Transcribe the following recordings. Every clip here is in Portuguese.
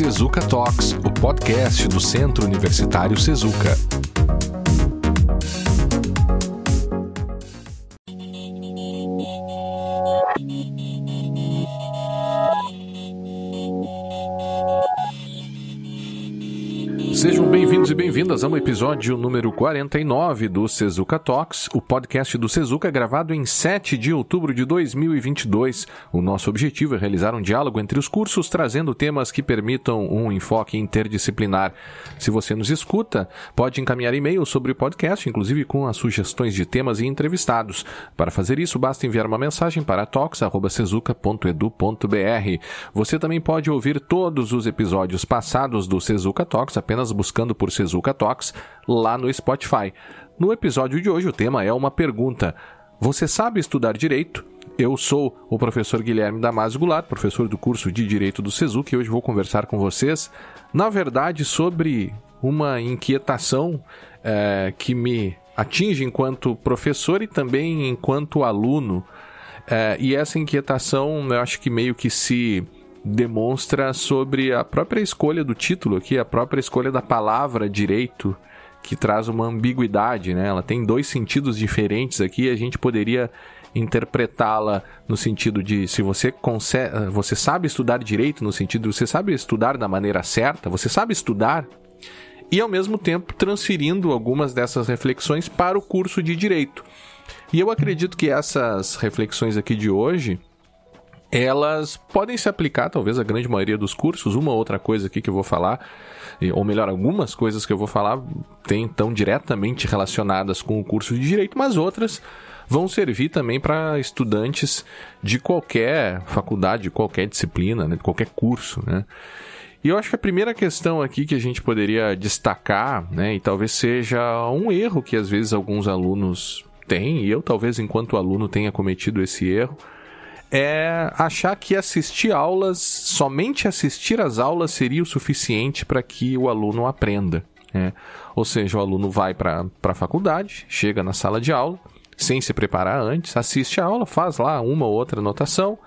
Sezuka Talks, o podcast do Centro Universitário Sezuka. Bem-vindas um episódio número 49 do Sezuka Talks, o podcast do Sezuka gravado em 7 de outubro de 2022. O nosso objetivo é realizar um diálogo entre os cursos, trazendo temas que permitam um enfoque interdisciplinar. Se você nos escuta, pode encaminhar e-mail sobre o podcast, inclusive com as sugestões de temas e entrevistados. Para fazer isso, basta enviar uma mensagem para talks.sezuka.edu.br. Você também pode ouvir todos os episódios passados do Sezuka Talks apenas buscando por Sezuka Talks lá no Spotify. No episódio de hoje, o tema é uma pergunta: Você sabe estudar direito? Eu sou o professor Guilherme Damasio Goulart, professor do curso de Direito do Sezuka, e hoje vou conversar com vocês, na verdade, sobre uma inquietação é, que me atinge enquanto professor e também enquanto aluno. É, e essa inquietação, eu acho que meio que se demonstra sobre a própria escolha do título aqui, a própria escolha da palavra direito, que traz uma ambiguidade, né? Ela tem dois sentidos diferentes aqui, a gente poderia interpretá-la no sentido de se você consegue, você sabe estudar direito no sentido de você sabe estudar da maneira certa, você sabe estudar e ao mesmo tempo transferindo algumas dessas reflexões para o curso de direito. E eu acredito que essas reflexões aqui de hoje, elas podem se aplicar, talvez, a grande maioria dos cursos. Uma ou outra coisa aqui que eu vou falar, ou melhor, algumas coisas que eu vou falar tem, estão diretamente relacionadas com o curso de Direito, mas outras vão servir também para estudantes de qualquer faculdade, de qualquer disciplina, né, de qualquer curso, né? E eu acho que a primeira questão aqui que a gente poderia destacar, né, e talvez seja um erro que às vezes alguns alunos têm, e eu talvez enquanto aluno tenha cometido esse erro, é achar que assistir aulas, somente assistir às aulas seria o suficiente para que o aluno aprenda. Né? Ou seja, o aluno vai para a faculdade, chega na sala de aula, sem se preparar antes, assiste a aula, faz lá uma ou outra anotação,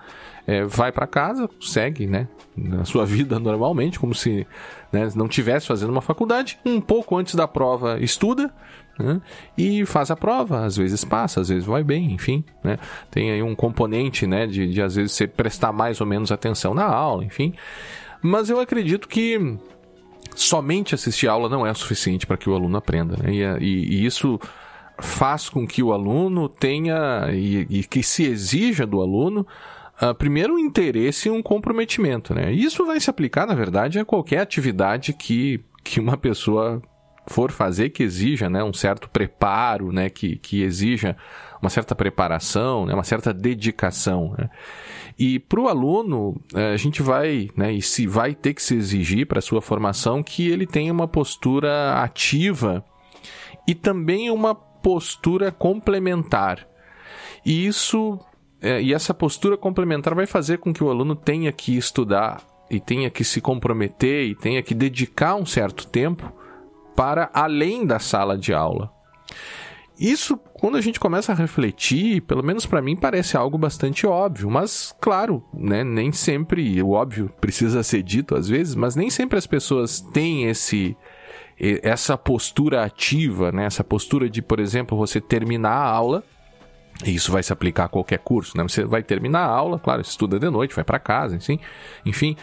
é, vai para casa, segue né, na sua vida normalmente, como se né, não tivesse fazendo uma faculdade. Um pouco antes da prova, estuda, né? e faz a prova, às vezes passa, às vezes vai bem, enfim, né? Tem aí um componente, né, de, de às vezes você prestar mais ou menos atenção na aula, enfim. Mas eu acredito que somente assistir aula não é suficiente para que o aluno aprenda, né? E, e, e, isso faz com que o aluno tenha e, e que se exija do aluno uh, primeiro um interesse e um comprometimento, né? Isso vai se aplicar, na verdade, a qualquer atividade que, que uma pessoa for fazer que exija né, um certo preparo, né, que, que exija uma certa preparação, né, uma certa dedicação. Né? E para o aluno, eh, a gente vai, né, e se vai ter que se exigir para a sua formação que ele tenha uma postura ativa e também uma postura complementar. E isso é, e essa postura complementar vai fazer com que o aluno tenha que estudar e tenha que se comprometer e tenha que dedicar um certo tempo para além da sala de aula. Isso, quando a gente começa a refletir, pelo menos para mim parece algo bastante óbvio, mas claro, né, nem sempre o óbvio precisa ser dito às vezes, mas nem sempre as pessoas têm esse essa postura ativa, né, essa postura de, por exemplo, você terminar a aula e isso vai se aplicar a qualquer curso, né? Você vai terminar a aula, claro, estuda de noite, vai para casa, enfim, enfim,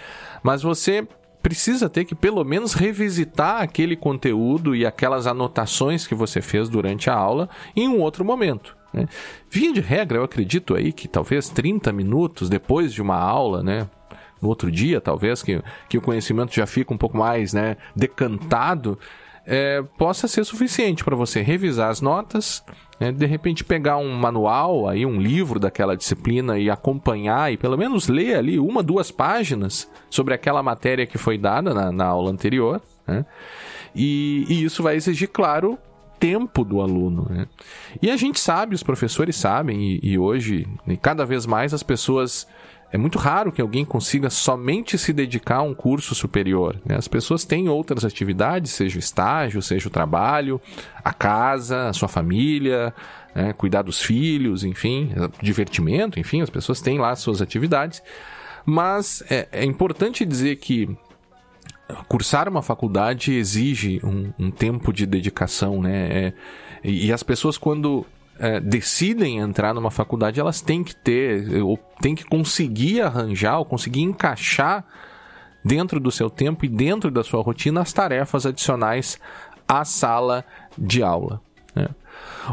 mas você precisa ter que pelo menos revisitar aquele conteúdo e aquelas anotações que você fez durante a aula em um outro momento. Né? Via de regra, eu acredito aí que talvez 30 minutos depois de uma aula, né? No outro dia, talvez, que, que o conhecimento já fica um pouco mais né, decantado, é, possa ser suficiente para você revisar as notas, né, de repente pegar um manual, aí um livro daquela disciplina e acompanhar e pelo menos ler ali uma, duas páginas sobre aquela matéria que foi dada na, na aula anterior. Né, e, e isso vai exigir, claro, tempo do aluno. Né? E a gente sabe, os professores sabem, e, e hoje, e cada vez mais, as pessoas é muito raro que alguém consiga somente se dedicar a um curso superior. Né? As pessoas têm outras atividades, seja o estágio, seja o trabalho, a casa, a sua família, né? cuidar dos filhos, enfim, divertimento, enfim, as pessoas têm lá suas atividades. Mas é, é importante dizer que cursar uma faculdade exige um, um tempo de dedicação, né? É, e, e, as pessoas, quando é, decidem entrar numa faculdade, elas têm que ter, ou têm que conseguir arranjar, ou conseguir encaixar dentro do seu tempo e dentro da sua rotina as tarefas adicionais à sala de aula. Né?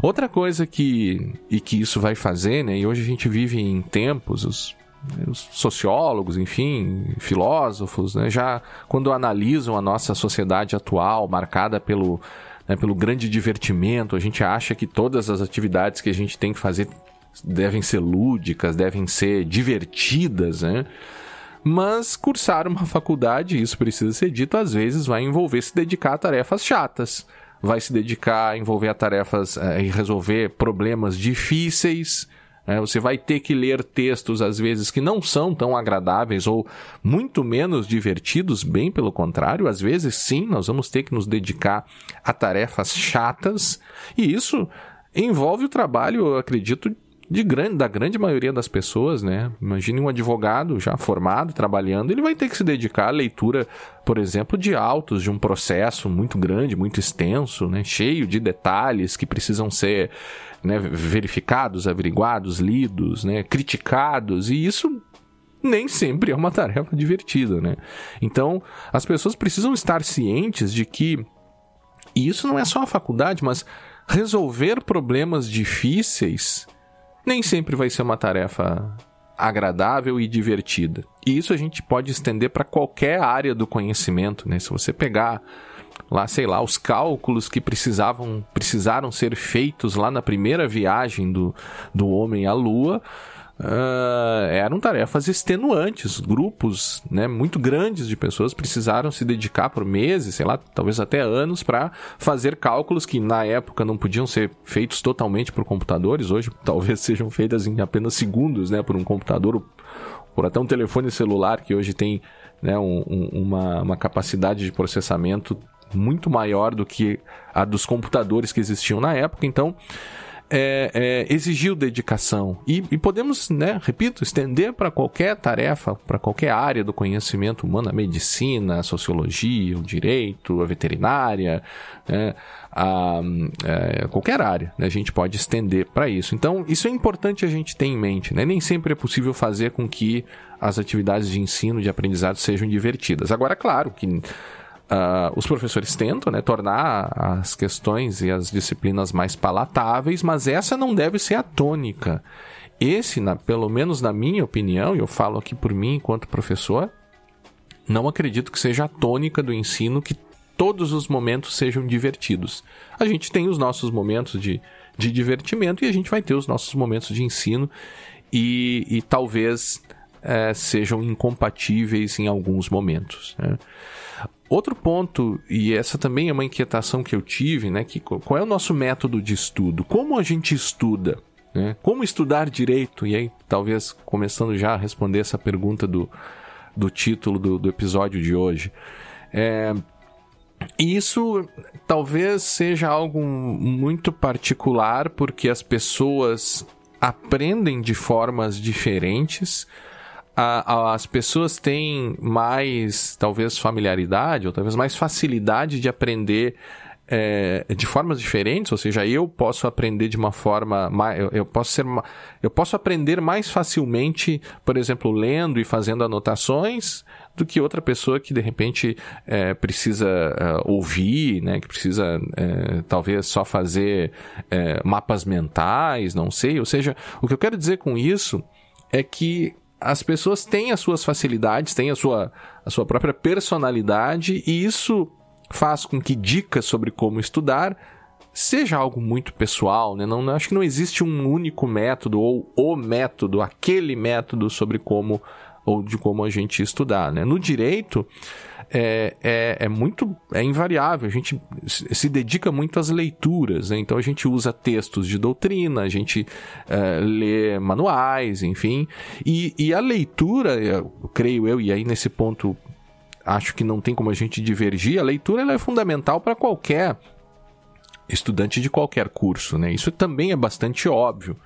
Outra coisa que, e que isso vai fazer, né, e hoje a gente vive em tempos, os, os sociólogos, enfim, filósofos, né, já quando analisam a nossa sociedade atual, marcada pelo, né, pelo grande divertimento, a gente acha que todas as atividades que a gente tem que fazer devem ser lúdicas, devem ser divertidas, né? Mas cursar uma faculdade, isso precisa ser dito, às vezes vai envolver se dedicar a tarefas chatas vai se dedicar a envolver a tarefas é, e resolver problemas difíceis. É, você vai ter que ler textos, às vezes, que não são tão agradáveis ou muito menos divertidos, bem pelo contrário. Às vezes, sim, nós vamos ter que nos dedicar a tarefas chatas. E isso envolve o trabalho, eu acredito, de grande, da grande maioria das pessoas, né? Imagine um advogado já formado, trabalhando, ele vai ter que se dedicar à leitura, por exemplo, de autos de um processo muito grande, muito extenso, né? Cheio de detalhes que precisam ser né, verificados, averiguados, lidos, né? criticados, e isso nem sempre é uma tarefa divertida, né? Então, as pessoas precisam estar cientes de que e isso não é só a faculdade, mas resolver problemas difíceis nem sempre vai ser uma tarefa agradável e divertida. E isso a gente pode estender para qualquer área do conhecimento, né? Se você pegar lá, sei lá, os cálculos que precisavam precisaram ser feitos lá na primeira viagem do, do homem à lua, uh, eram tarefas extenuantes. Grupos né, muito grandes de pessoas precisaram se dedicar por meses, sei lá, talvez até anos, para fazer cálculos que na época não podiam ser feitos totalmente por computadores, hoje talvez sejam feitas em apenas segundos né, por um computador, por até um telefone celular que hoje tem né, um, uma, uma capacidade de processamento muito maior do que a dos computadores que existiam na época. Então, é, é, exigiu dedicação. E, e, podemos, né, repito, estender para qualquer tarefa, para qualquer área do conhecimento humano, a medicina, a sociologia, o direito, a veterinária, né, a, é, qualquer área, né, a gente pode estender para isso. Então, isso é importante a gente ter em mente. Né? Nem sempre é possível fazer com que as atividades de ensino, de aprendizado sejam divertidas. Agora, claro que Uh, os professores tentam né, tornar as questões e as disciplinas mais palatáveis, mas essa não deve ser a tônica. Esse, na, pelo menos na minha opinião, e eu falo aqui por mim enquanto professor, não acredito que seja a tônica do ensino que todos os momentos sejam divertidos. A gente tem os nossos momentos de, de divertimento e a gente vai ter os nossos momentos de ensino e, e talvez é, sejam incompatíveis em alguns momentos. Né? Outro ponto, e essa também é uma inquietação que eu tive, né? Que, qual é o nosso método de estudo? Como a gente estuda? Né? Como estudar direito? E aí, talvez começando já a responder essa pergunta do, do título do, do episódio de hoje. É, isso talvez seja algo muito particular, porque as pessoas aprendem de formas diferentes a, as pessoas têm mais, talvez, familiaridade, ou talvez mais facilidade de aprender é, de formas diferentes, ou seja, eu posso aprender de uma forma, eu, eu, posso ser, eu posso aprender mais facilmente, por exemplo, lendo e fazendo anotações, do que outra pessoa que de repente é, precisa é, ouvir, né, que precisa é, talvez só fazer é, mapas mentais, não sei. Ou seja, o que eu quero dizer com isso é que as pessoas têm as suas facilidades, têm a sua, a sua própria personalidade, e isso faz com que dicas sobre como estudar seja algo muito pessoal, né? Não, acho que não existe um único método ou o método, aquele método sobre como ou de como a gente estudar, né? No direito, é, é, é, muito é invariável. A gente se dedica muito às leituras, né? então a gente usa textos de doutrina, a gente é, lê manuais, enfim. E, e a leitura, eu, creio eu, e aí nesse ponto acho que não tem como a gente divergir, a leitura é fundamental para qualquer estudante de qualquer curso, né? Isso também é bastante óbvio.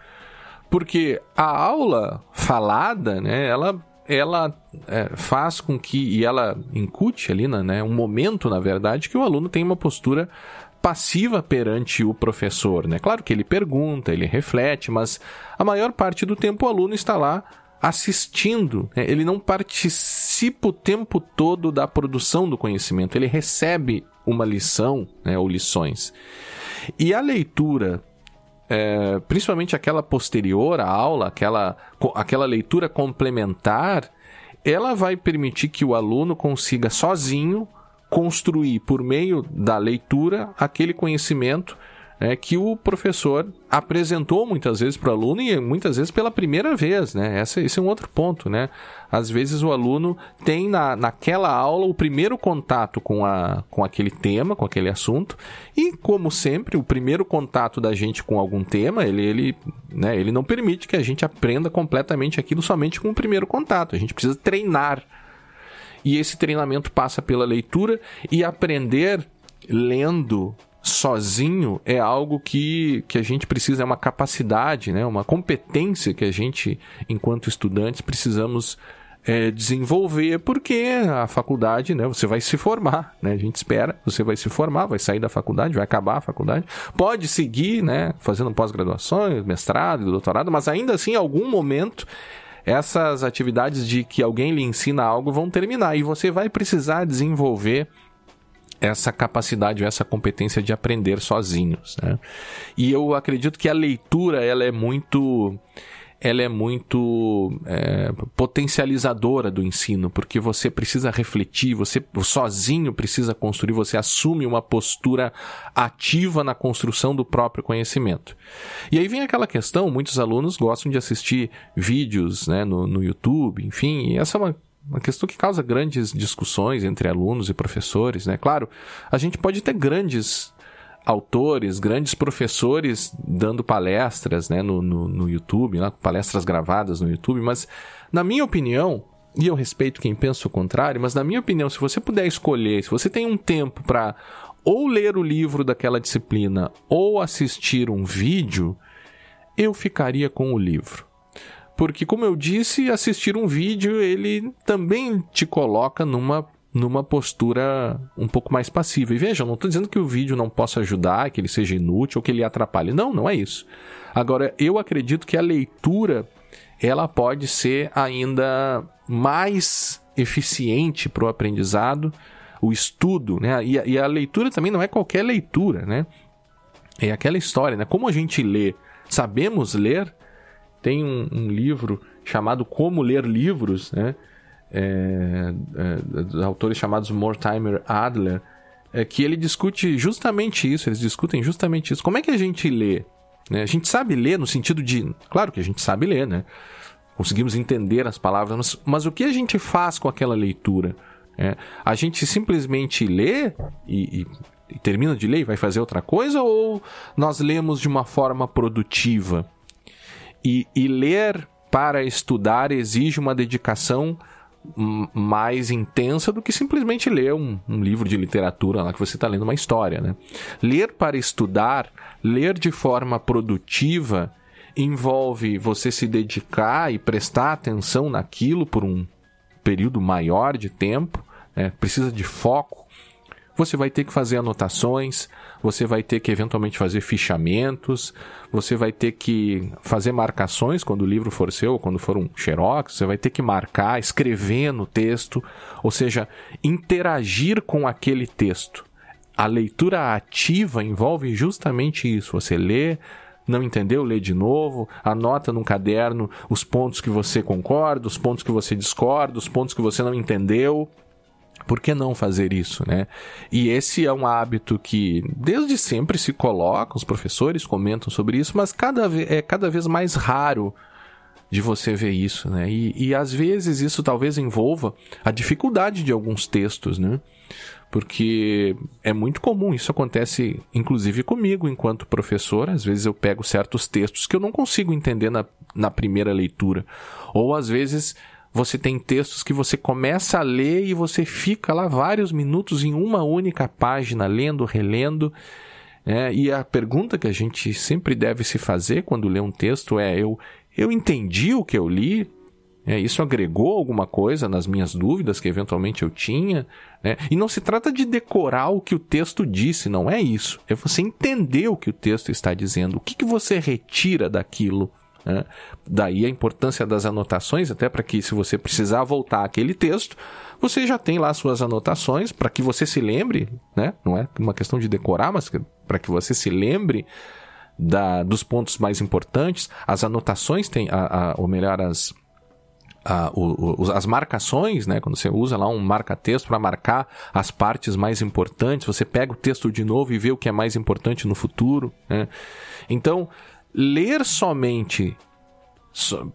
Porque a aula falada, né, ela ela é, faz com que, e ela incute ali, né, um momento, na verdade, que o aluno tem uma postura passiva perante o professor, né? Claro que ele pergunta, ele reflete, mas a maior parte do tempo o aluno está lá assistindo, né? ele não participa o tempo todo da produção do conhecimento, ele recebe uma lição né, ou lições. E a leitura é, principalmente aquela posterior à aula, aquela, aquela leitura complementar, ela vai permitir que o aluno consiga sozinho construir por meio da leitura aquele conhecimento né, que o professor apresentou muitas vezes para o aluno e muitas vezes pela primeira vez, né? Essa, esse é um outro ponto, né? Às vezes o aluno tem na, naquela aula o primeiro contato com, a, com aquele tema, com aquele assunto e, como sempre, o primeiro contato da gente com algum tema, ele, ele, né, ele não permite que a gente aprenda completamente aquilo somente com o primeiro contato. A gente precisa treinar. E esse treinamento passa pela leitura e aprender lendo sozinho é algo que, que a gente precisa, é uma capacidade, né? uma competência que a gente, enquanto estudantes, precisamos é, desenvolver, porque a faculdade, né, você vai se formar, né, a gente espera, você vai se formar, vai sair da faculdade, vai acabar a faculdade, pode seguir, né, fazendo pós-graduações, mestrado, doutorado, mas ainda assim, em algum momento, essas atividades de que alguém lhe ensina algo vão terminar e você vai precisar desenvolver essa capacidade, essa competência de aprender sozinhos. Né? E eu acredito que a leitura ela é muito ela é muito é, potencializadora do ensino, porque você precisa refletir, você sozinho precisa construir, você assume uma postura ativa na construção do próprio conhecimento. E aí vem aquela questão, muitos alunos gostam de assistir vídeos né, no, no YouTube, enfim, e essa é uma uma questão que causa grandes discussões entre alunos e professores, né? Claro, a gente pode ter grandes autores, grandes professores dando palestras, né, no, no, no YouTube, né, palestras gravadas no YouTube, mas na minha opinião, e eu respeito quem pensa o contrário, mas na minha opinião, se você puder escolher, se você tem um tempo para ou ler o livro daquela disciplina ou assistir um vídeo, eu ficaria com o livro. Porque, como eu disse, assistir um vídeo ele também te coloca numa, numa postura um pouco mais passiva. E veja, eu não estou dizendo que o vídeo não possa ajudar, que ele seja inútil ou que ele atrapalhe. Não, não é isso. Agora, eu acredito que a leitura ela pode ser ainda mais eficiente para o aprendizado, o estudo, né? E a, e a leitura também não é qualquer leitura, né? É aquela história, né? Como a gente lê, sabemos ler, tem um, um livro chamado Como Ler Livros, né? É, é, autores chamados Mortimer Adler, é, que ele discute justamente isso, eles discutem justamente isso. Como é que a gente lê? Né? A gente sabe ler no sentido de. Claro que a gente sabe ler, né? Conseguimos entender as palavras, mas, mas o que a gente faz com aquela leitura? É, a gente simplesmente lê e, e, e termina de ler e vai fazer outra coisa? Ou nós lemos de uma forma produtiva? E, e ler para estudar exige uma dedicação mais intensa do que simplesmente ler um, um, livro de literatura lá que você está lendo uma história. Né? Ler para estudar, ler de forma produtiva, envolve você se dedicar e prestar atenção naquilo por um período maior de tempo, né? precisa de foco. Você vai ter que fazer anotações, você vai ter que eventualmente fazer fichamentos, você vai ter que fazer marcações quando o livro for seu, quando for um xerox, você vai ter que marcar, escrever no texto, ou seja, interagir com aquele texto. A leitura ativa envolve justamente isso. Você lê, não entendeu, lê de novo, anota num caderno os pontos que você concorda, os pontos que você discorda, os pontos que você não entendeu. Por que não fazer isso, né? E esse é um hábito que desde sempre se coloca, os professores comentam sobre isso, mas cada é cada vez mais raro de você ver isso, né? E, e às vezes isso talvez envolva a dificuldade de alguns textos, né? Porque é muito comum, isso acontece inclusive comigo enquanto professor. Às vezes eu pego certos textos que eu não consigo entender na, na primeira leitura. Ou às vezes você tem textos que você começa a ler e você fica lá vários minutos em uma única página, lendo, relendo. É, e a pergunta que a gente sempre deve se fazer quando lê um texto é: eu, eu entendi o que eu li? É, isso agregou alguma coisa nas minhas dúvidas que eventualmente eu tinha? Né? E não se trata de decorar o que o texto disse, não é isso. É você entender o que o texto está dizendo. O que, que você retira daquilo? Né? Daí a importância das anotações, até para que, se você precisar voltar àquele texto, você já tem lá suas anotações para que você se lembre, né? não é uma questão de decorar, mas para que você se lembre da, dos pontos mais importantes. As anotações têm, a, a, ou melhor, as, a, o, o, as marcações, né? Quando você usa lá um marca-texto para marcar as partes mais importantes, você pega o texto de novo e vê o que é mais importante no futuro. Né? Então, ler somente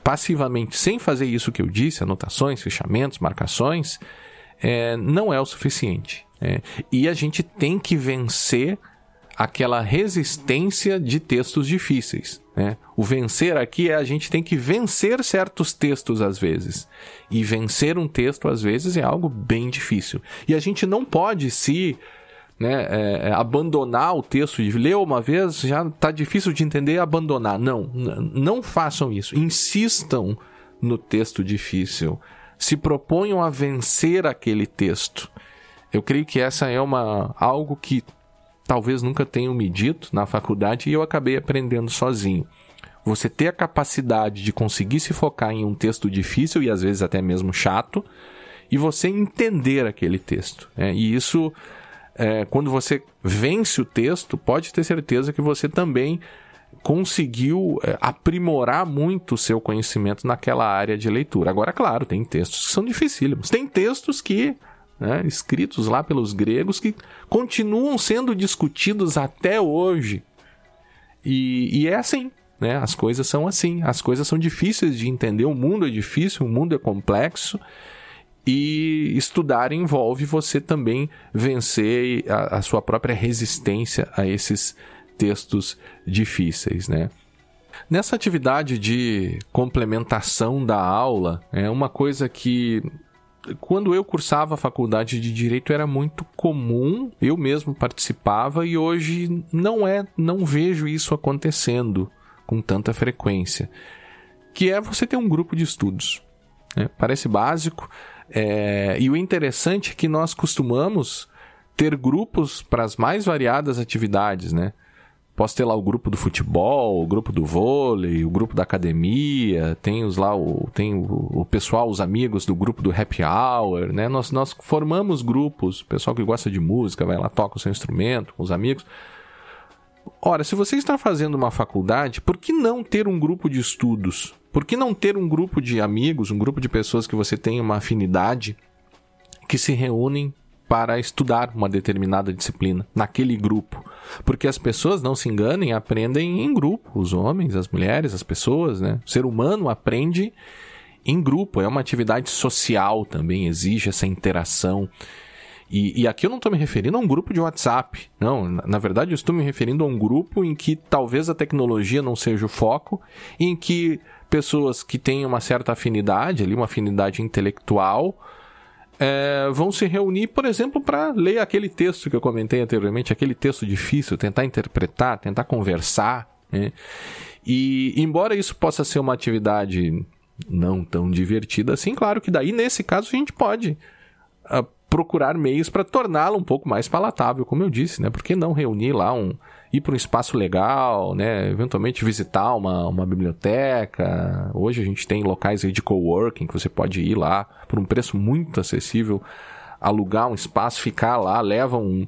passivamente, sem fazer isso que eu disse, anotações, fechamentos, marcações, é, não é o suficiente. É. E a gente tem que vencer aquela resistência de textos difíceis. Né? O vencer aqui é a gente tem que vencer certos textos às vezes. E vencer um texto às vezes é algo bem difícil. E a gente não pode se né, é, é abandonar o texto de ler uma vez já está difícil de entender abandonar. Não, não façam isso. Insistam no texto difícil. Se proponham a vencer aquele texto. Eu creio que essa é uma algo que talvez nunca tenham me dito na faculdade e eu acabei aprendendo sozinho. Você ter a capacidade de conseguir se focar em um texto difícil e às vezes até mesmo chato, e você entender aquele texto. Né? E isso, é, quando você vence o texto, pode ter certeza que você também conseguiu é, aprimorar muito o seu conhecimento naquela área de leitura. Agora, claro, tem textos que são dificílimos. Tem textos que né, escritos lá pelos gregos, que continuam sendo discutidos até hoje. E, e é assim, né? As coisas são assim, as coisas são difíceis de entender, o mundo é difícil, o mundo é complexo. E estudar envolve você também vencer a, a sua própria resistência a esses textos difíceis, né? Nessa atividade de complementação da aula, é uma coisa que quando eu cursava a faculdade de direito era muito comum, eu mesmo participava e hoje não é, não vejo isso acontecendo com tanta frequência, que é você ter um grupo de estudos. Né? Parece básico, é... e o interessante é que nós costumamos ter grupos para as mais variadas atividades, né? Posso ter lá o grupo do futebol, o grupo do vôlei, o grupo da academia, tem os lá o, tem o, o, pessoal, os amigos do grupo do happy hour, né? Nós, nós formamos grupos, pessoal que gosta de música vai lá, toca o seu instrumento com os amigos. Ora, se você está fazendo uma faculdade, por que não ter um grupo de estudos? Por que não ter um grupo de amigos, um grupo de pessoas que você tem uma afinidade, que se reúnem para estudar uma determinada disciplina naquele grupo. Porque as pessoas, não se enganem, aprendem em grupo. Os homens, as mulheres, as pessoas, né? O ser humano aprende em grupo. É uma atividade social também, exige essa interação. E, e aqui eu não estou me referindo a um grupo de WhatsApp. Não, na, na verdade eu estou me referindo a um grupo em que talvez a tecnologia não seja o foco, em que pessoas que têm uma certa afinidade, ali, uma afinidade intelectual, é, vão se reunir, por exemplo, para ler aquele texto que eu comentei anteriormente, aquele texto difícil, tentar interpretar, tentar conversar. Né? E embora isso possa ser uma atividade não tão divertida assim, claro que daí nesse caso a gente pode uh, procurar meios para torná-la um pouco mais palatável, como eu disse, né? Por que não reunir lá um ir para um espaço legal, né? Eventualmente visitar uma, uma biblioteca. Hoje a gente tem locais aí de coworking que você pode ir lá por um preço muito acessível, alugar um espaço, ficar lá, leva um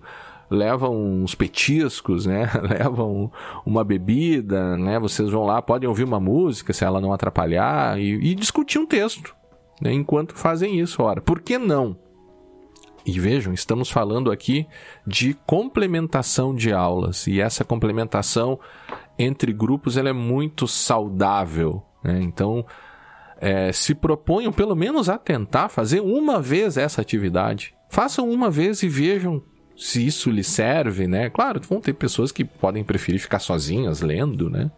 levam uns petiscos, né? levam uma bebida, né? Vocês vão lá, podem ouvir uma música se ela não atrapalhar e, e discutir um texto, né? Enquanto fazem isso, ora, por que não? E vejam, estamos falando aqui de complementação de aulas, e essa complementação entre grupos ela é muito saudável. Né? Então, é, se proponham pelo menos a tentar fazer uma vez essa atividade. Façam uma vez e vejam se isso lhe serve, né? Claro, vão ter pessoas que podem preferir ficar sozinhas lendo, né?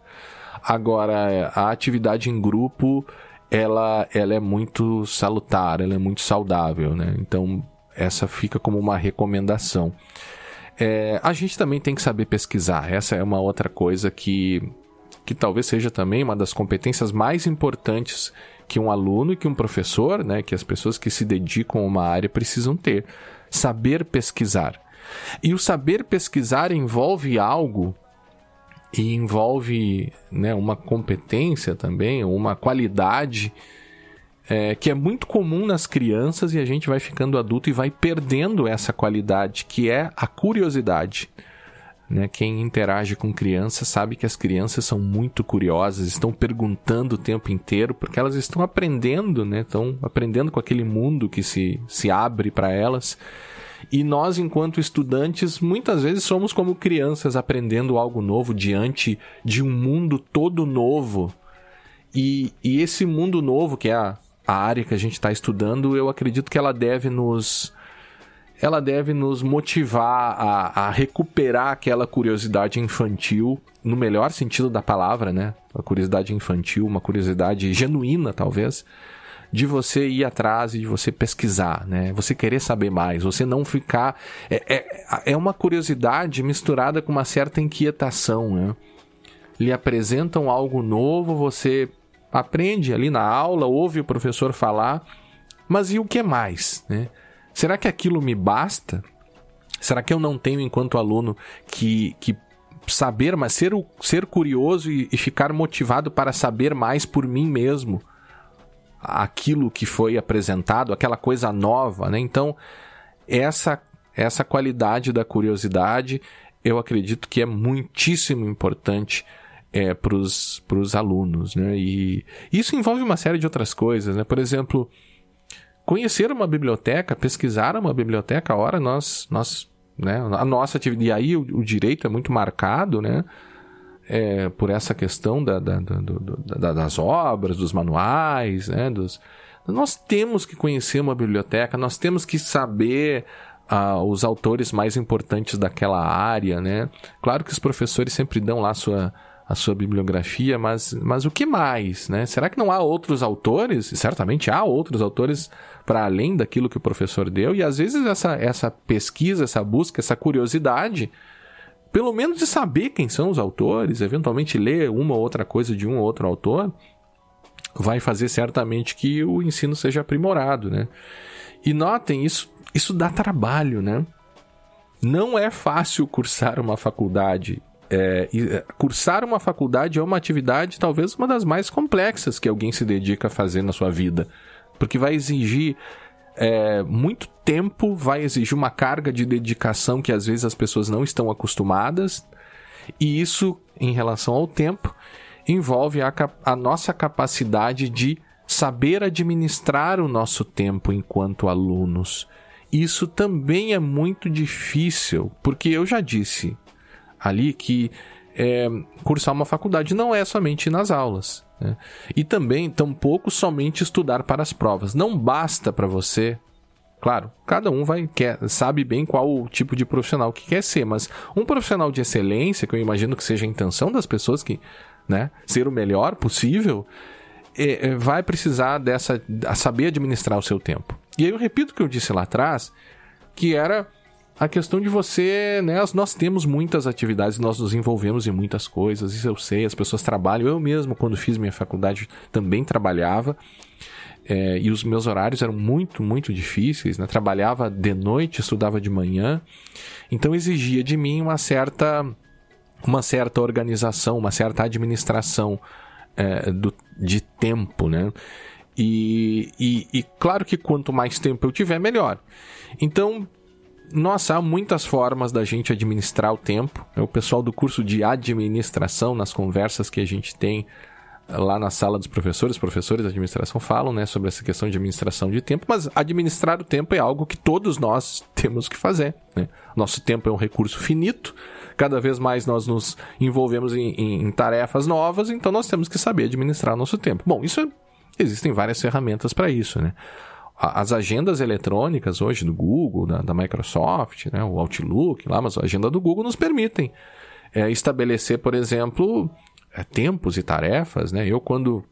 Agora, a atividade em grupo, ela, ela é muito salutar, ela é muito saudável, né? Então, essa fica como uma recomendação. É, a gente também tem que saber pesquisar. Essa é uma outra coisa que, que talvez seja também uma das competências mais importantes que um aluno e que um professor, né, que as pessoas que se dedicam a uma área precisam ter. Saber pesquisar. E o saber pesquisar envolve algo e envolve né, uma competência também, uma qualidade é, que é muito comum nas crianças e a gente vai ficando adulto e vai perdendo essa qualidade, que é a curiosidade. Né? Quem interage com crianças sabe que as crianças são muito curiosas, estão perguntando o tempo inteiro, porque elas estão aprendendo, né? estão aprendendo com aquele mundo que se, se abre para elas. E nós, enquanto estudantes, muitas vezes somos como crianças aprendendo algo novo diante de um mundo todo novo. E, e esse mundo novo, que é a, a área que a gente está estudando, eu acredito que ela deve nos. Ela deve nos motivar a, a recuperar aquela curiosidade infantil, no melhor sentido da palavra, né? A curiosidade infantil, uma curiosidade genuína, talvez de você ir atrás e de você pesquisar, né? Você querer saber mais, você não ficar. É, é, é uma curiosidade misturada com uma certa inquietação, né? Lhe apresentam algo novo, você aprende ali na aula, ouve o professor falar, mas e o que mais, né? Será que aquilo me basta? Será que eu não tenho, enquanto aluno, que, que saber, mas ser, ser curioso e, e ficar motivado para saber mais por mim mesmo? aquilo que foi apresentado, aquela coisa nova, né? Então, essa essa qualidade da curiosidade, eu acredito que é muitíssimo importante é, para os alunos, né? E isso envolve uma série de outras coisas, né? Por exemplo, conhecer uma biblioteca, pesquisar uma biblioteca, a hora nós, nós né? A nossa atividade, e aí o, o direito é muito marcado, né? é, por essa questão da, da, da, das obras, dos manuais, né, dos... nós temos que conhecer uma biblioteca, nós temos que saber uh, os autores mais importantes daquela área, né? Claro que os professores sempre dão lá sua, a sua bibliografia, mas, mas o que mais, né? Será que não há outros autores? Certamente há outros autores para além daquilo que o professor deu, e às vezes essa, essa pesquisa, essa busca, essa curiosidade pelo menos de saber quem são os autores, eventualmente ler uma ou outra coisa de um ou outro autor, vai fazer certamente que o ensino seja aprimorado, né? E notem, isso, isso dá trabalho, né? Não é fácil cursar uma faculdade. É, é, cursar uma faculdade é uma atividade talvez uma das mais complexas que alguém se dedica a fazer na sua vida. Porque vai exigir é, muito tempo, vai exigir uma carga de dedicação que às vezes as pessoas não estão acostumadas, e isso, em relação ao tempo, envolve a, a nossa capacidade de saber administrar o nosso tempo enquanto alunos. Isso também é muito difícil, porque eu já disse ali que é, cursar uma faculdade não é somente nas aulas. Né? E também, tampouco, somente estudar para as provas. Não basta para você. Claro, cada um vai quer, sabe bem qual o tipo de profissional que quer ser, mas um profissional de excelência, que eu imagino que seja a intenção das pessoas que, né, ser o melhor possível, é, é, vai precisar dessa saber administrar o seu tempo. E aí eu repito o que eu disse lá atrás, que era a questão de você, né? Nós temos muitas atividades, nós nos envolvemos em muitas coisas, isso eu sei, as pessoas trabalham. Eu mesmo, quando fiz minha faculdade, também trabalhava. É, e os meus horários eram muito, muito difíceis, né? Trabalhava de noite, estudava de manhã. Então exigia de mim uma certa, uma certa organização, uma certa administração é, do, de tempo, né? E, e, e claro que quanto mais tempo eu tiver, melhor. Então, nossa, há muitas formas da gente administrar o tempo. O pessoal do curso de administração, nas conversas que a gente tem lá na sala dos professores, professores de administração falam né, sobre essa questão de administração de tempo, mas administrar o tempo é algo que todos nós temos que fazer. Né? Nosso tempo é um recurso finito, cada vez mais nós nos envolvemos em, em, em tarefas novas, então nós temos que saber administrar nosso tempo. Bom, isso é, existem várias ferramentas para isso, né? As agendas eletrônicas hoje do Google, da, da, Microsoft, né, o Outlook, lá, mas a agenda do Google nos permitem é, estabelecer, por exemplo, é, tempos e tarefas. Né? Eu, quando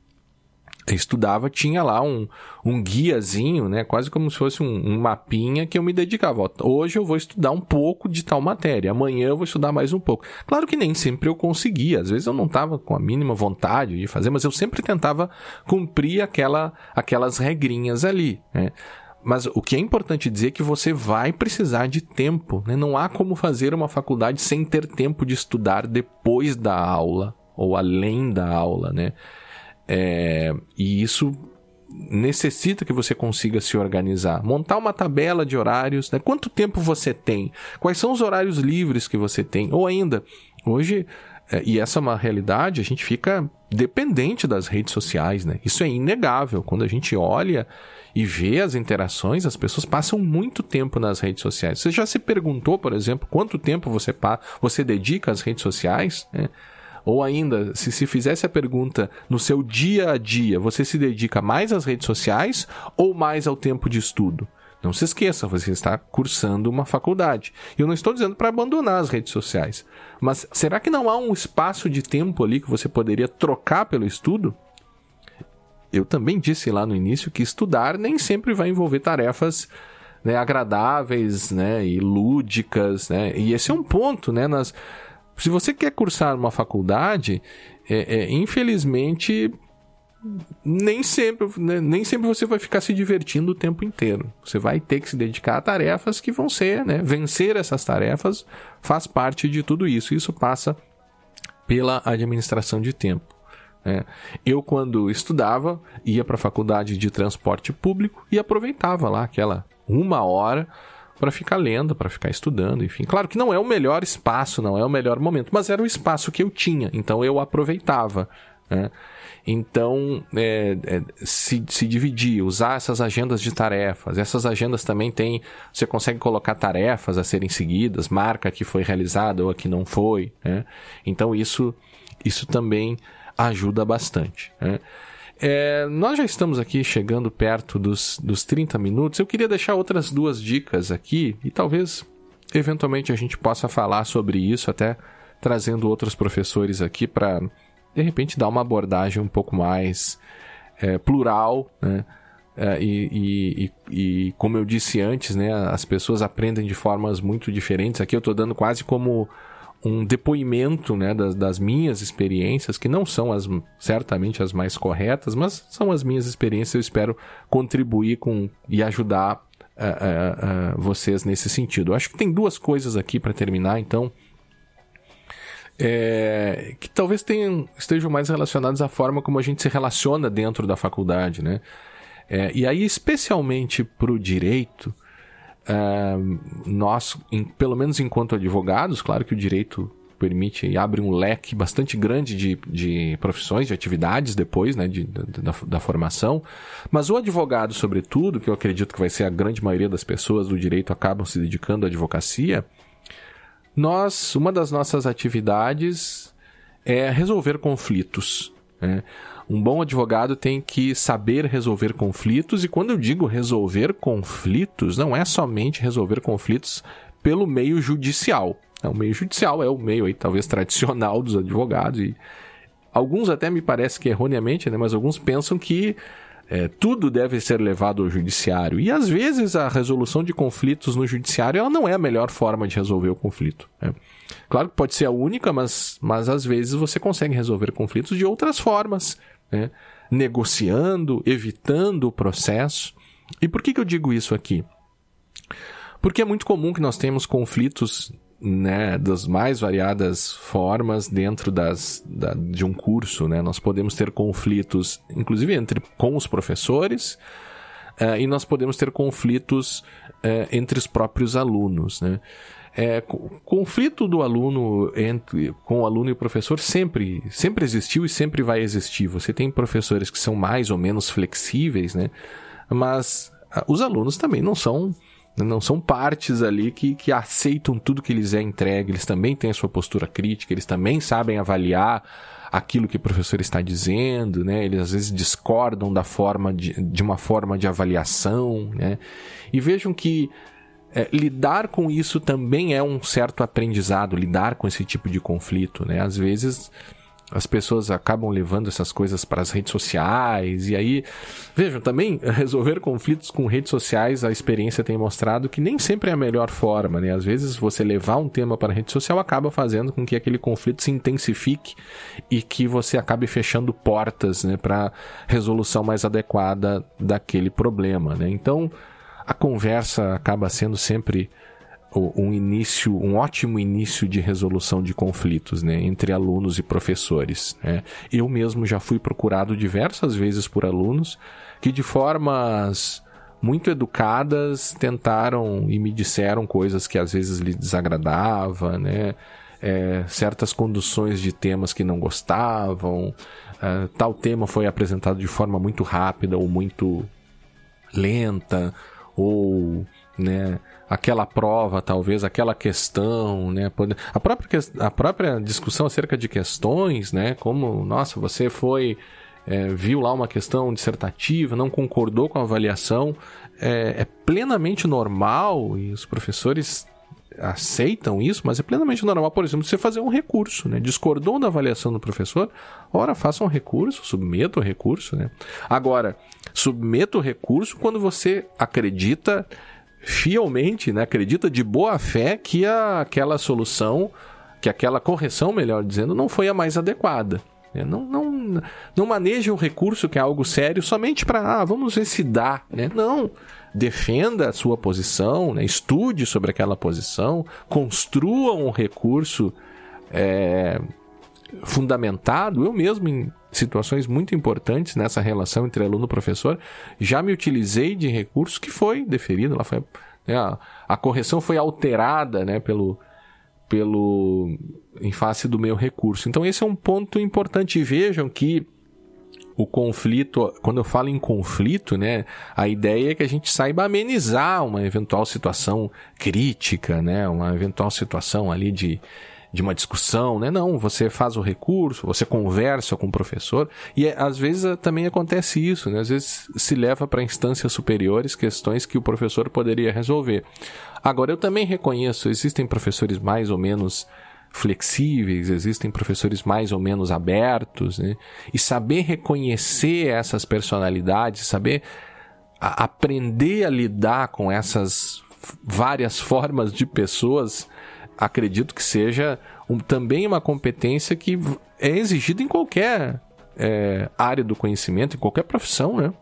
estudava, tinha lá um, um guiazinho, né? Quase como se fosse um, um, mapinha que eu me dedicava. Hoje eu vou estudar um pouco de tal matéria, amanhã eu vou estudar mais um pouco. Claro que nem sempre eu conseguia, às vezes eu não estava com a mínima vontade de fazer, mas eu sempre tentava cumprir aquela, aquelas regrinhas ali, né? Mas o que é importante dizer é que você vai precisar de tempo, né? Não há como fazer uma faculdade sem ter tempo de estudar depois da aula ou além da aula, né? É, e isso necessita que você consiga se organizar, montar uma tabela de horários, né? Quanto tempo você tem? Quais são os horários livres que você tem? Ou ainda, hoje, é, e essa é uma realidade, a gente fica dependente das redes sociais, né? Isso é inegável. Quando a gente olha e vê as interações, as pessoas passam muito tempo nas redes sociais. Você já se perguntou, por exemplo, quanto tempo você, você dedica às redes sociais? Né? Ou ainda, se se fizesse a pergunta no seu dia a dia, você se dedica mais às redes sociais ou mais ao tempo de estudo? Não se esqueça, você está cursando uma faculdade. Eu não estou dizendo para abandonar as redes sociais, mas será que não há um espaço de tempo ali que você poderia trocar pelo estudo? Eu também disse lá no início que estudar nem sempre vai envolver tarefas né, agradáveis né, e lúdicas, né? E esse é um ponto, né? Nas, se você quer cursar uma faculdade, é, é, infelizmente nem sempre, né, nem sempre você vai ficar se divertindo o tempo inteiro. Você vai ter que se dedicar a tarefas que vão ser, né? Vencer essas tarefas faz parte de tudo isso. Isso passa pela administração de tempo. Né? Eu, quando estudava, ia para a faculdade de transporte público e aproveitava lá aquela uma hora para ficar lendo, para ficar estudando, enfim. Claro que não é o melhor espaço, não é o melhor momento, mas era o espaço que eu tinha, então eu aproveitava. Né? Então, é, é, se, se dividir, usar essas agendas de tarefas. Essas agendas também tem. Você consegue colocar tarefas a serem seguidas, marca que foi realizada ou a que não foi. Né? Então, isso, isso também ajuda bastante. Né? É, nós já estamos aqui chegando perto dos, dos 30 minutos. Eu queria deixar outras duas dicas aqui e talvez eventualmente a gente possa falar sobre isso, até trazendo outros professores aqui para de repente dar uma abordagem um pouco mais é, plural, né? É, e, e, e, como eu disse antes, né, as pessoas aprendem de formas muito diferentes. Aqui eu estou dando quase como um depoimento né, das, das, minhas experiências, que não são as certamente as mais corretas, mas são as minhas experiências. Eu espero contribuir com e ajudar uh, uh, uh, vocês nesse sentido. Eu acho que tem duas coisas aqui para terminar, então. É, que talvez tenham, estejam mais relacionadas à forma como a gente se relaciona dentro da faculdade, né? É, e aí, especialmente para o direito, nós, em, pelo menos enquanto advogados, claro que o direito permite e abre um leque bastante grande de, de profissões, de atividades depois né, de, da, da, formação. Mas o advogado, sobretudo, que eu acredito que vai ser a grande maioria das pessoas do direito acabam se dedicando à advocacia, nós, uma das nossas atividades é resolver conflitos. Né? Um bom advogado tem que saber resolver conflitos, e quando eu digo resolver conflitos, não é somente resolver conflitos pelo meio judicial. É, o meio judicial é o meio aí, talvez tradicional dos advogados, e alguns até me parece que erroneamente, né, mas alguns pensam que é, tudo deve ser levado ao judiciário. E às vezes a resolução de conflitos no judiciário ela não é a melhor forma de resolver o conflito. Né? Claro que pode ser a única, mas, mas às vezes você consegue resolver conflitos de outras formas né? negociando, evitando o processo. E por que, que eu digo isso aqui? Porque é muito comum que nós temos conflitos né, das mais variadas formas dentro das, da, de um curso. Né? Nós podemos ter conflitos, inclusive entre com os professores, uh, e nós podemos ter conflitos uh, entre os próprios alunos. Né? É, conflito do aluno entre, com o aluno e o professor sempre, sempre existiu e sempre vai existir. Você tem professores que são mais ou menos flexíveis, né? Mas ah, os alunos também não são não são partes ali que, que aceitam tudo que lhes é entregue, eles também têm a sua postura crítica, eles também sabem avaliar aquilo que o professor está dizendo, né? Eles às vezes discordam da forma de, de uma forma de avaliação, né? E vejam que é, lidar com isso também é um certo aprendizado, lidar com esse tipo de conflito, né? Às vezes as pessoas acabam levando essas coisas para as redes sociais. E aí, vejam, também resolver conflitos com redes sociais, a experiência tem mostrado que nem sempre é a melhor forma, né? Às vezes você levar um tema para a rede social acaba fazendo com que aquele conflito se intensifique e que você acabe fechando portas, né, para resolução mais adequada daquele problema, né? Então, a conversa acaba sendo sempre um início, um ótimo início de resolução de conflitos, né, entre alunos e professores. Né? Eu mesmo já fui procurado diversas vezes por alunos que de formas muito educadas tentaram e me disseram coisas que às vezes lhe desagradava, né? É, certas conduções de temas que não gostavam, é, tal tema foi apresentado de forma muito rápida ou muito lenta, ou né, aquela prova, talvez, aquela questão, né? A própria, a própria discussão acerca de questões, né? Como, nossa, você foi. É, viu lá uma questão dissertativa, não concordou com a avaliação, é, é plenamente normal e os professores aceitam isso, mas é plenamente normal, por exemplo, você fazer um recurso, né? Discordou da avaliação do professor, ora, faça um recurso, submeta o recurso, né? Agora, submeta o recurso quando você acredita fielmente, né, acredita de boa fé que a, aquela solução, que aquela correção, melhor dizendo, não foi a mais adequada. Né? Não, não, não maneje um recurso que é algo sério somente para, ah, vamos ver se dá. Né? Não. Defenda a sua posição, né? estude sobre aquela posição, construa um recurso é, fundamentado. Eu mesmo, em situações muito importantes nessa relação entre aluno e professor, já me utilizei de recurso que foi deferido, lá foi, né, a, a, correção foi alterada né, pelo, pelo em face do meu recurso. Então esse é um ponto importante. Vejam que o conflito, quando eu falo em conflito, né, a ideia é que a gente saiba amenizar uma eventual situação crítica, né, uma eventual situação ali de de uma discussão, né? Não, você faz o recurso, você conversa com o professor e é, às vezes eh, também acontece isso, né? Às vezes se leva para instâncias superiores questões que o professor poderia resolver. Agora eu também reconheço, existem professores mais ou menos flexíveis, existem professores mais ou menos abertos, né? E saber reconhecer essas personalidades, saber aprender a lidar com essas várias formas de pessoas acredito que seja um, também uma competência que é exigida em qualquer é, área do conhecimento, em qualquer profissão, né?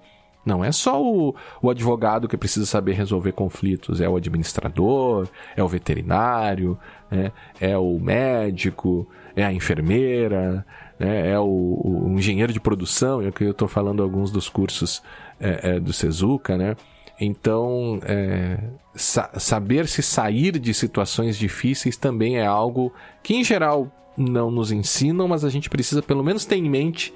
Não é só o, o advogado que precisa saber resolver conflitos, é o administrador, é o veterinário, né? é o médico, é a enfermeira, né? é o, o engenheiro de produção, é que eu estou falando alguns dos cursos é, é, do Sezuka, né? Então, é, sa saber se sair de situações difíceis também é algo que, em geral, não nos ensinam, mas a gente precisa pelo menos ter em mente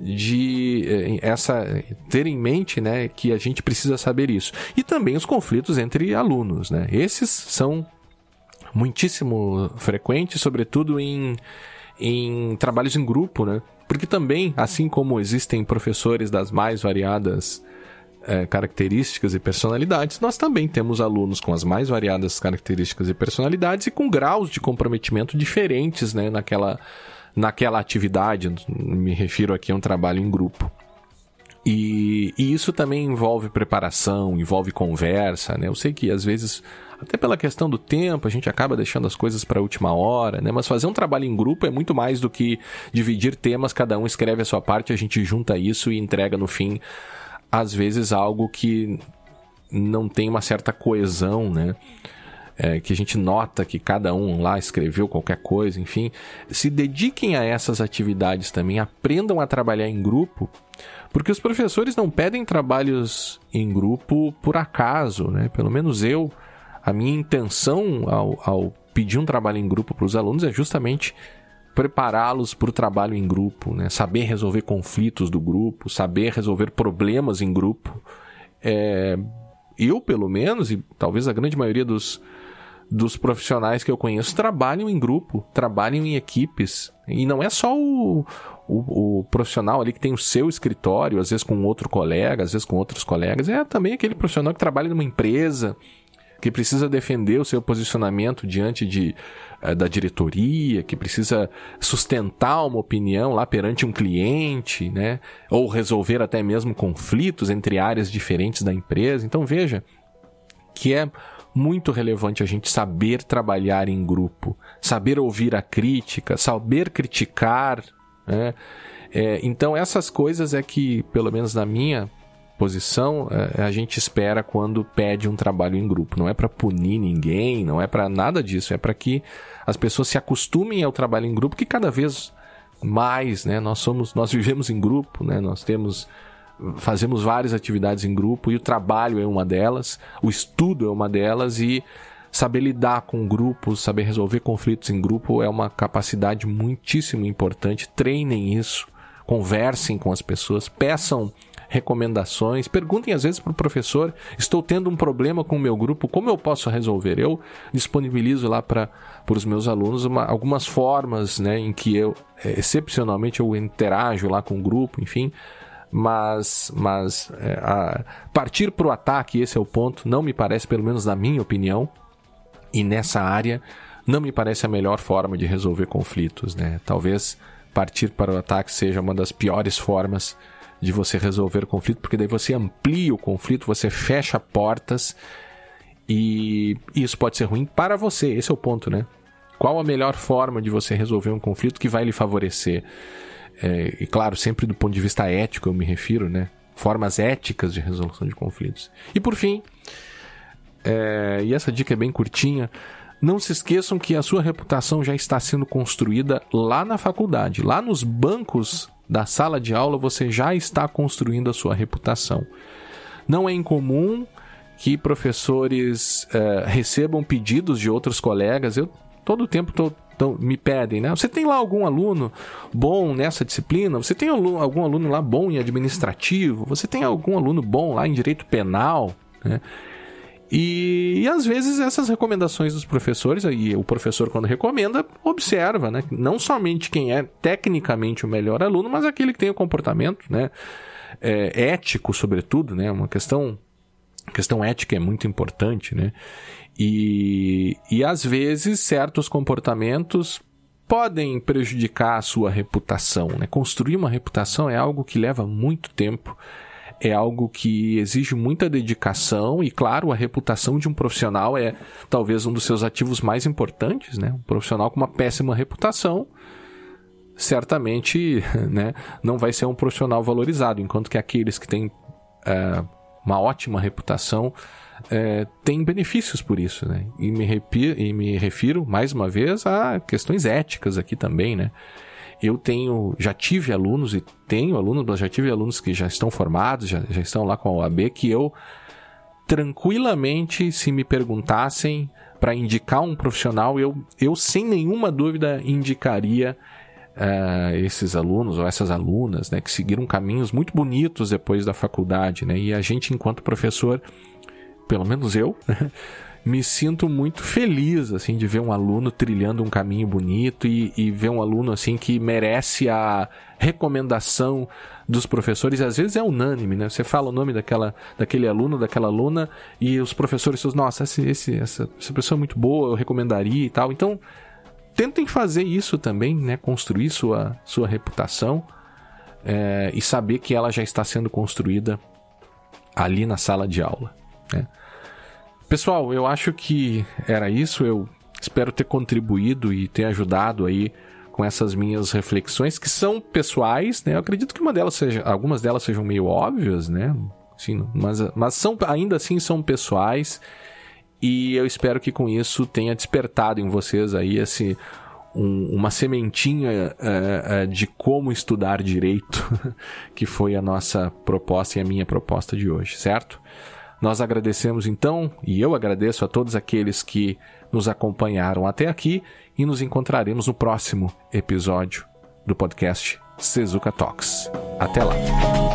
de é, essa ter em mente, né, que a gente precisa saber isso. E também os conflitos entre alunos, né? Esses são muitíssimo frequentes, sobretudo em em trabalhos em grupo, né? Porque também, assim como existem professores das mais variadas é, características e personalidades, nós também temos alunos com as mais variadas características e personalidades e com graus de comprometimento diferentes né, naquela, naquela atividade. Me refiro aqui a um trabalho em grupo. E, e, isso também envolve preparação, envolve conversa, né? Eu sei que às vezes, até pela questão do tempo, a gente acaba deixando as coisas para a última hora, né? Mas fazer um trabalho em grupo é muito mais do que dividir temas, cada um escreve a sua parte, a gente junta isso e entrega no fim às vezes algo que não tem uma certa coesão, né? É, que a gente nota que cada um lá escreveu qualquer coisa, enfim, se dediquem a essas atividades também, aprendam a trabalhar em grupo, porque os professores não pedem trabalhos em grupo por acaso, né? Pelo menos eu, a minha intenção ao, ao pedir um trabalho em grupo para os alunos é justamente prepará-los para o trabalho em grupo, né? saber resolver conflitos do grupo, saber resolver problemas em grupo. É, eu, pelo menos, e talvez a grande maioria dos, dos profissionais que eu conheço, trabalham em grupo, trabalham em equipes. E não é só o, o, o, profissional ali que tem o seu escritório, às vezes com outro colega, às vezes com outros colegas, é também aquele profissional que trabalha numa empresa, que precisa defender o seu posicionamento diante de é, da diretoria, que precisa sustentar uma opinião lá perante um cliente, né? Ou resolver até mesmo conflitos entre áreas diferentes da empresa. Então veja que é muito relevante a gente saber trabalhar em grupo, saber ouvir a crítica, saber criticar. Né? É, então essas coisas é que, pelo menos na minha posição, é, a gente espera quando pede um trabalho em grupo. Não é para punir ninguém, não é para nada disso, é para que as pessoas se acostumem ao trabalho em grupo, que cada vez mais, né, nós somos, nós vivemos em grupo, né, nós temos fazemos várias atividades em grupo e o trabalho é uma delas, o estudo é uma delas e saber lidar com grupos, saber resolver conflitos em grupo é uma capacidade muitíssimo importante. Treinem isso, conversem com as pessoas, peçam recomendações. Perguntem às vezes para o professor: estou tendo um problema com o meu grupo, como eu posso resolver? Eu disponibilizo lá para os meus alunos uma, algumas formas né, em que eu, é, excepcionalmente, eu interajo lá com o grupo, enfim. Mas, mas é, partir para o ataque, esse é o ponto, não me parece, pelo menos na minha opinião, e nessa área, não me parece a melhor forma de resolver conflitos. Né? Talvez partir para o ataque seja uma das piores formas de você resolver o conflito, porque daí você amplia o conflito, você fecha portas e isso pode ser ruim para você. Esse é o ponto, né? Qual a melhor forma de você resolver um conflito que vai lhe favorecer? É, e claro, sempre do ponto de vista ético eu me refiro, né? Formas éticas de resolução de conflitos. E por fim, é, e essa dica é bem curtinha, não se esqueçam que a sua reputação já está sendo construída lá na faculdade, lá nos bancos da sala de aula, você já está construindo a sua reputação. Não é incomum que professores uh, recebam pedidos de outros colegas. Eu todo tempo tô, tô, me pedem, né? Você tem lá algum aluno bom nessa disciplina? Você tem algum aluno lá bom em administrativo? Você tem algum aluno bom lá em direito penal? Né? E, e, às vezes essas recomendações dos professores, e o professor, quando recomenda, observa, né? Não somente quem é tecnicamente o melhor aluno, mas aquele que tem o comportamento, né? É, ético, sobretudo, né? Uma questão, questão ética é muito importante, né? E, e às vezes certos comportamentos podem prejudicar a sua reputação, né? Construir uma reputação é algo que leva muito tempo é algo que exige muita dedicação e, claro, a reputação de um profissional é talvez um dos seus ativos mais importantes, né? Um profissional com uma péssima reputação certamente né, não vai ser um profissional valorizado, enquanto que aqueles que têm é, uma ótima reputação é, têm benefícios por isso, né? E me, e me refiro, mais uma vez, a questões éticas aqui também, né? Eu tenho, já tive alunos e tenho alunos, mas já tive alunos que já estão formados, já, já estão lá com a OAB, que eu tranquilamente, se me perguntassem para indicar um profissional, eu, eu sem nenhuma dúvida indicaria uh, esses alunos ou essas alunas, né, que seguiram caminhos muito bonitos depois da faculdade, né, e a gente, enquanto professor, pelo menos eu, me sinto muito feliz assim de ver um aluno trilhando um caminho bonito e, e, ver um aluno assim que merece a recomendação dos professores. Às vezes é unânime, né? Você fala o nome daquela, daquele aluno, daquela aluna e os professores dizem, nossa, esse, esse, essa, essa pessoa é muito boa, eu recomendaria e tal. Então tentem fazer isso também, né? Construir sua, sua reputação é, e saber que ela já está sendo construída ali na sala de aula. Né? Pessoal, eu acho que era isso. Eu espero ter contribuído e ter ajudado aí com essas minhas reflexões que são pessoais, né? Eu acredito que uma delas seja, algumas delas sejam meio óbvias, né? Assim, mas, mas são ainda assim são pessoais e eu espero que com isso tenha despertado em vocês aí esse um, uma sementinha uh, uh, de como estudar direito, que foi a nossa proposta e a minha proposta de hoje, certo? Nós agradecemos então, e eu agradeço a todos aqueles que nos acompanharam até aqui e nos encontraremos no próximo episódio do podcast Sezuka Talks. Até lá!